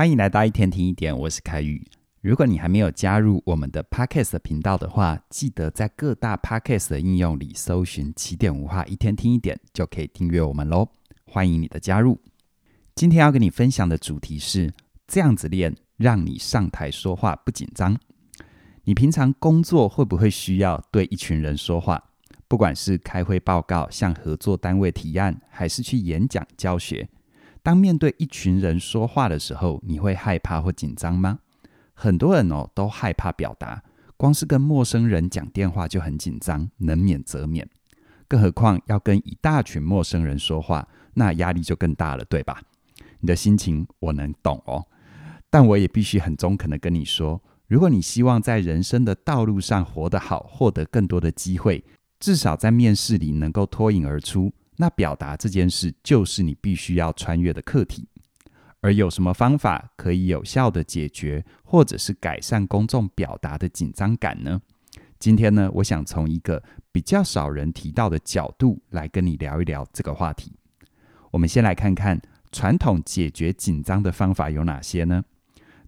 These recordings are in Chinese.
欢迎来到一天听一点，我是凯宇。如果你还没有加入我们的 Podcast 频道的话，记得在各大 Podcast 的应用里搜寻“起点文化一天听一点”，就可以订阅我们喽。欢迎你的加入。今天要跟你分享的主题是：这样子练，让你上台说话不紧张。你平常工作会不会需要对一群人说话？不管是开会报告、向合作单位提案，还是去演讲教学，当面对一群人说话的时候，你会害怕或紧张吗？很多人哦都害怕表达，光是跟陌生人讲电话就很紧张，能免则免，更何况要跟一大群陌生人说话，那压力就更大了，对吧？你的心情我能懂哦，但我也必须很中肯的跟你说，如果你希望在人生的道路上活得好，获得更多的机会。至少在面试里能够脱颖而出，那表达这件事就是你必须要穿越的课题。而有什么方法可以有效地解决，或者是改善公众表达的紧张感呢？今天呢，我想从一个比较少人提到的角度来跟你聊一聊这个话题。我们先来看看传统解决紧张的方法有哪些呢？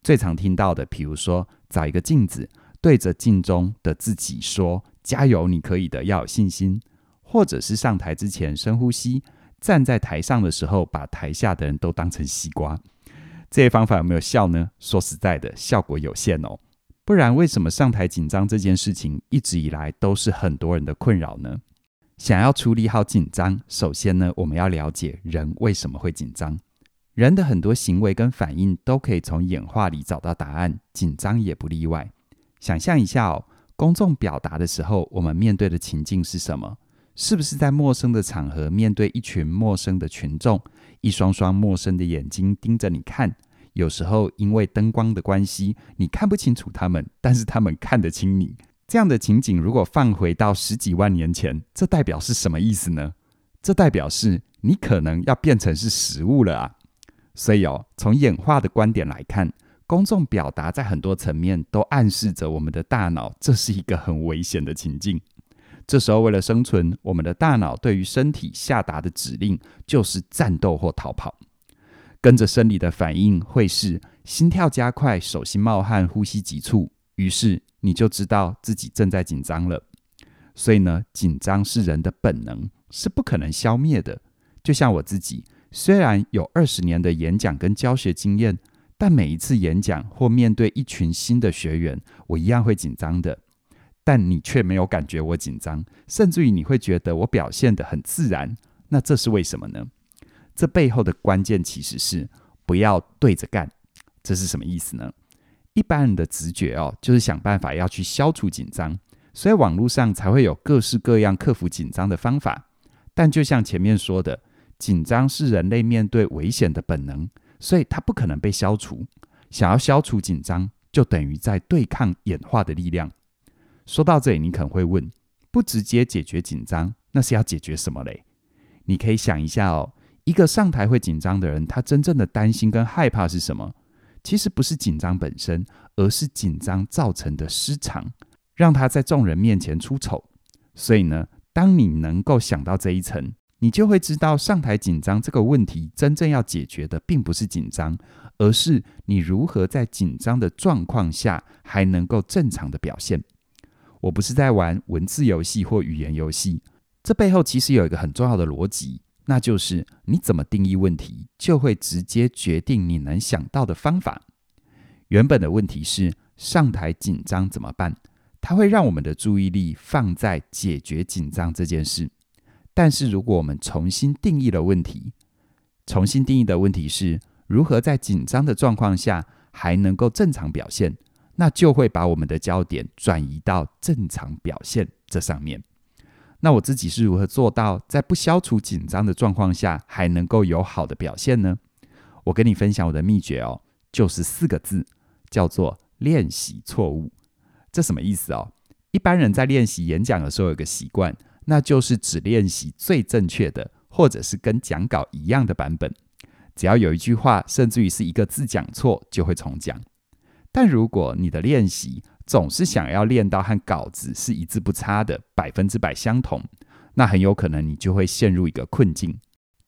最常听到的，比如说找一个镜子，对着镜中的自己说。加油，你可以的，要有信心。或者是上台之前深呼吸，站在台上的时候把台下的人都当成西瓜。这些方法有没有效呢？说实在的，效果有限哦。不然为什么上台紧张这件事情一直以来都是很多人的困扰呢？想要处理好紧张，首先呢，我们要了解人为什么会紧张。人的很多行为跟反应都可以从演化里找到答案，紧张也不例外。想象一下哦。公众表达的时候，我们面对的情境是什么？是不是在陌生的场合，面对一群陌生的群众，一双双陌生的眼睛盯着你看？有时候因为灯光的关系，你看不清楚他们，但是他们看得清你。这样的情景如果放回到十几万年前，这代表是什么意思呢？这代表是你可能要变成是食物了啊！所以哦，从演化的观点来看。公众表达在很多层面都暗示着我们的大脑，这是一个很危险的情境。这时候，为了生存，我们的大脑对于身体下达的指令就是战斗或逃跑。跟着生理的反应会是心跳加快、手心冒汗、呼吸急促，于是你就知道自己正在紧张了。所以呢，紧张是人的本能，是不可能消灭的。就像我自己，虽然有二十年的演讲跟教学经验。但每一次演讲或面对一群新的学员，我一样会紧张的。但你却没有感觉我紧张，甚至于你会觉得我表现得很自然。那这是为什么呢？这背后的关键其实是不要对着干。这是什么意思呢？一般人的直觉哦，就是想办法要去消除紧张，所以网络上才会有各式各样克服紧张的方法。但就像前面说的，紧张是人类面对危险的本能。所以它不可能被消除。想要消除紧张，就等于在对抗演化的力量。说到这里，你可能会问：不直接解决紧张，那是要解决什么嘞？你可以想一下哦，一个上台会紧张的人，他真正的担心跟害怕是什么？其实不是紧张本身，而是紧张造成的失常，让他在众人面前出丑。所以呢，当你能够想到这一层。你就会知道，上台紧张这个问题，真正要解决的并不是紧张，而是你如何在紧张的状况下还能够正常的表现。我不是在玩文字游戏或语言游戏，这背后其实有一个很重要的逻辑，那就是你怎么定义问题，就会直接决定你能想到的方法。原本的问题是上台紧张怎么办？它会让我们的注意力放在解决紧张这件事。但是，如果我们重新定义了问题，重新定义的问题是如何在紧张的状况下还能够正常表现，那就会把我们的焦点转移到正常表现这上面。那我自己是如何做到在不消除紧张的状况下还能够有好的表现呢？我跟你分享我的秘诀哦，就是四个字，叫做练习错误。这什么意思哦？一般人在练习演讲的时候有个习惯。那就是只练习最正确的，或者是跟讲稿一样的版本。只要有一句话，甚至于是一个字讲错，就会重讲。但如果你的练习总是想要练到和稿子是一字不差的，百分之百相同，那很有可能你就会陷入一个困境，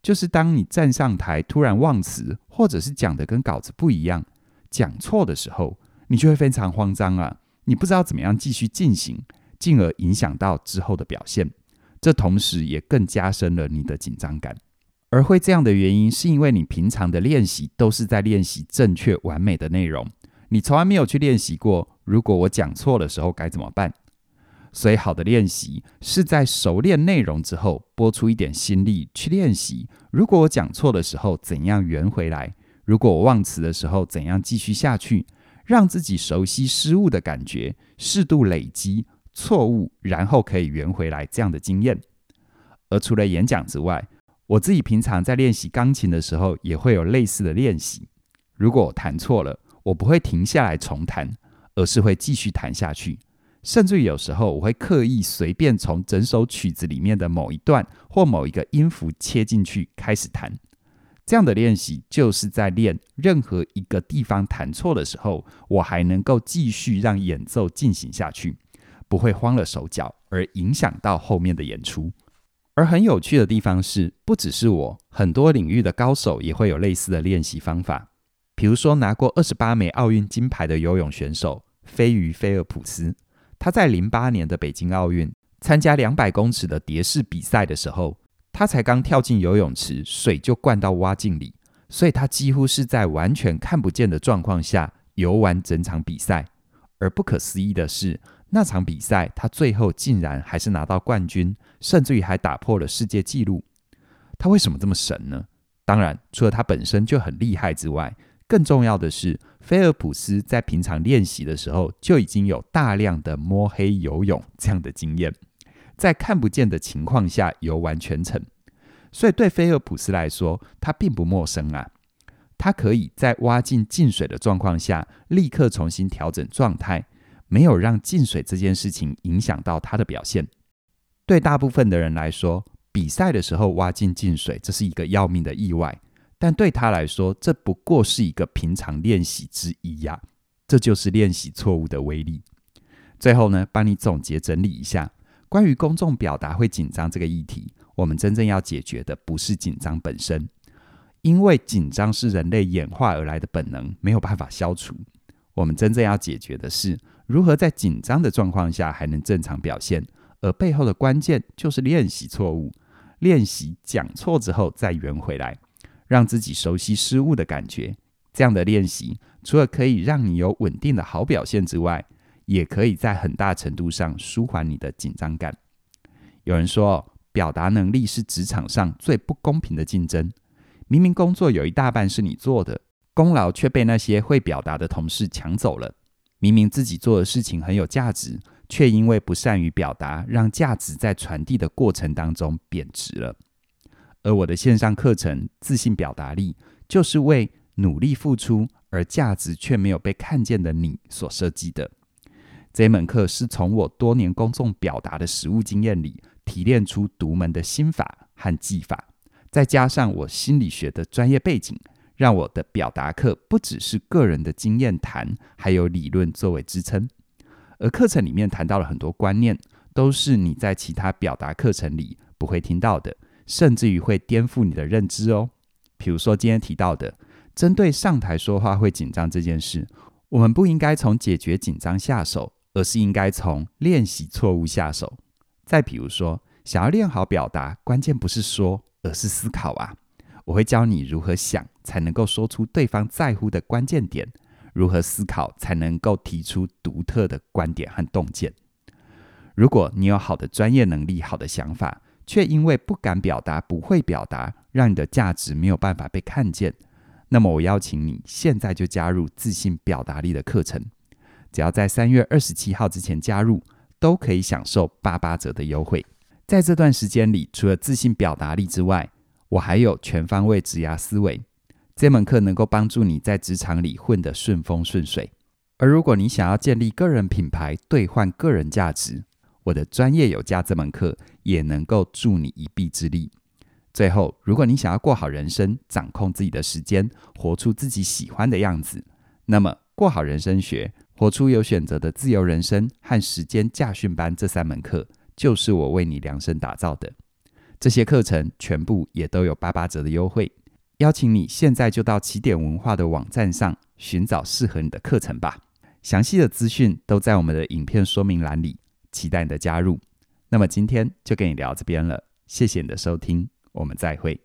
就是当你站上台突然忘词，或者是讲的跟稿子不一样，讲错的时候，你就会非常慌张啊，你不知道怎么样继续进行，进而影响到之后的表现。这同时也更加深了你的紧张感。而会这样的原因，是因为你平常的练习都是在练习正确完美的内容，你从来没有去练习过，如果我讲错的时候该怎么办。所以，好的练习是在熟练内容之后，拨出一点心力去练习。如果我讲错的时候，怎样圆回来？如果我忘词的时候，怎样继续下去？让自己熟悉失误的感觉，适度累积错误，然后可以圆回来这样的经验。而除了演讲之外，我自己平常在练习钢琴的时候，也会有类似的练习。如果我弹错了，我不会停下来重弹，而是会继续弹下去。甚至有时候，我会刻意随便从整首曲子里面的某一段或某一个音符切进去开始弹。这样的练习就是在练任何一个地方弹错的时候，我还能够继续让演奏进行下去，不会慌了手脚而影响到后面的演出。而很有趣的地方是，不只是我，很多领域的高手也会有类似的练习方法。比如说，拿过二十八枚奥运金牌的游泳选手飞鱼菲尔普斯。他在零八年的北京奥运参加两百公尺的蝶式比赛的时候，他才刚跳进游泳池，水就灌到蛙镜里，所以他几乎是在完全看不见的状况下游完整场比赛。而不可思议的是，那场比赛他最后竟然还是拿到冠军，甚至于还打破了世界纪录。他为什么这么神呢？当然，除了他本身就很厉害之外。更重要的是，菲尔普斯在平常练习的时候就已经有大量的摸黑游泳这样的经验，在看不见的情况下游完全程，所以对菲尔普斯来说，他并不陌生啊。他可以在蛙进进水的状况下，立刻重新调整状态，没有让进水这件事情影响到他的表现。对大部分的人来说，比赛的时候蛙进进水，这是一个要命的意外。但对他来说，这不过是一个平常练习之一呀。这就是练习错误的威力。最后呢，帮你总结整理一下，关于公众表达会紧张这个议题，我们真正要解决的不是紧张本身，因为紧张是人类演化而来的本能，没有办法消除。我们真正要解决的是，如何在紧张的状况下还能正常表现，而背后的关键就是练习错误，练习讲错之后再圆回来。让自己熟悉失误的感觉，这样的练习除了可以让你有稳定的好表现之外，也可以在很大程度上舒缓你的紧张感。有人说，表达能力是职场上最不公平的竞争。明明工作有一大半是你做的，功劳却被那些会表达的同事抢走了。明明自己做的事情很有价值，却因为不善于表达，让价值在传递的过程当中贬值了。而我的线上课程《自信表达力》，就是为努力付出而价值却没有被看见的你所设计的。这门课是从我多年公众表达的实务经验里提炼出独门的心法和技法，再加上我心理学的专业背景，让我的表达课不只是个人的经验谈，还有理论作为支撑。而课程里面谈到了很多观念，都是你在其他表达课程里不会听到的。甚至于会颠覆你的认知哦。比如说今天提到的，针对上台说话会紧张这件事，我们不应该从解决紧张下手，而是应该从练习错误下手。再比如说，想要练好表达，关键不是说，而是思考啊。我会教你如何想，才能够说出对方在乎的关键点；如何思考，才能够提出独特的观点和洞见。如果你有好的专业能力、好的想法，却因为不敢表达、不会表达，让你的价值没有办法被看见。那么，我邀请你现在就加入自信表达力的课程。只要在三月二十七号之前加入，都可以享受八八折的优惠。在这段时间里，除了自信表达力之外，我还有全方位职涯思维。这门课能够帮助你在职场里混得顺风顺水。而如果你想要建立个人品牌，兑换个人价值，我的专业有价这门课也能够助你一臂之力。最后，如果你想要过好人生，掌控自己的时间，活出自己喜欢的样子，那么过好人生学、活出有选择的自由人生和时间驾训班这三门课，就是我为你量身打造的。这些课程全部也都有八八折的优惠。邀请你现在就到起点文化的网站上寻找适合你的课程吧。详细的资讯都在我们的影片说明栏里，期待你的加入。那么今天就跟你聊这边了，谢谢你的收听，我们再会。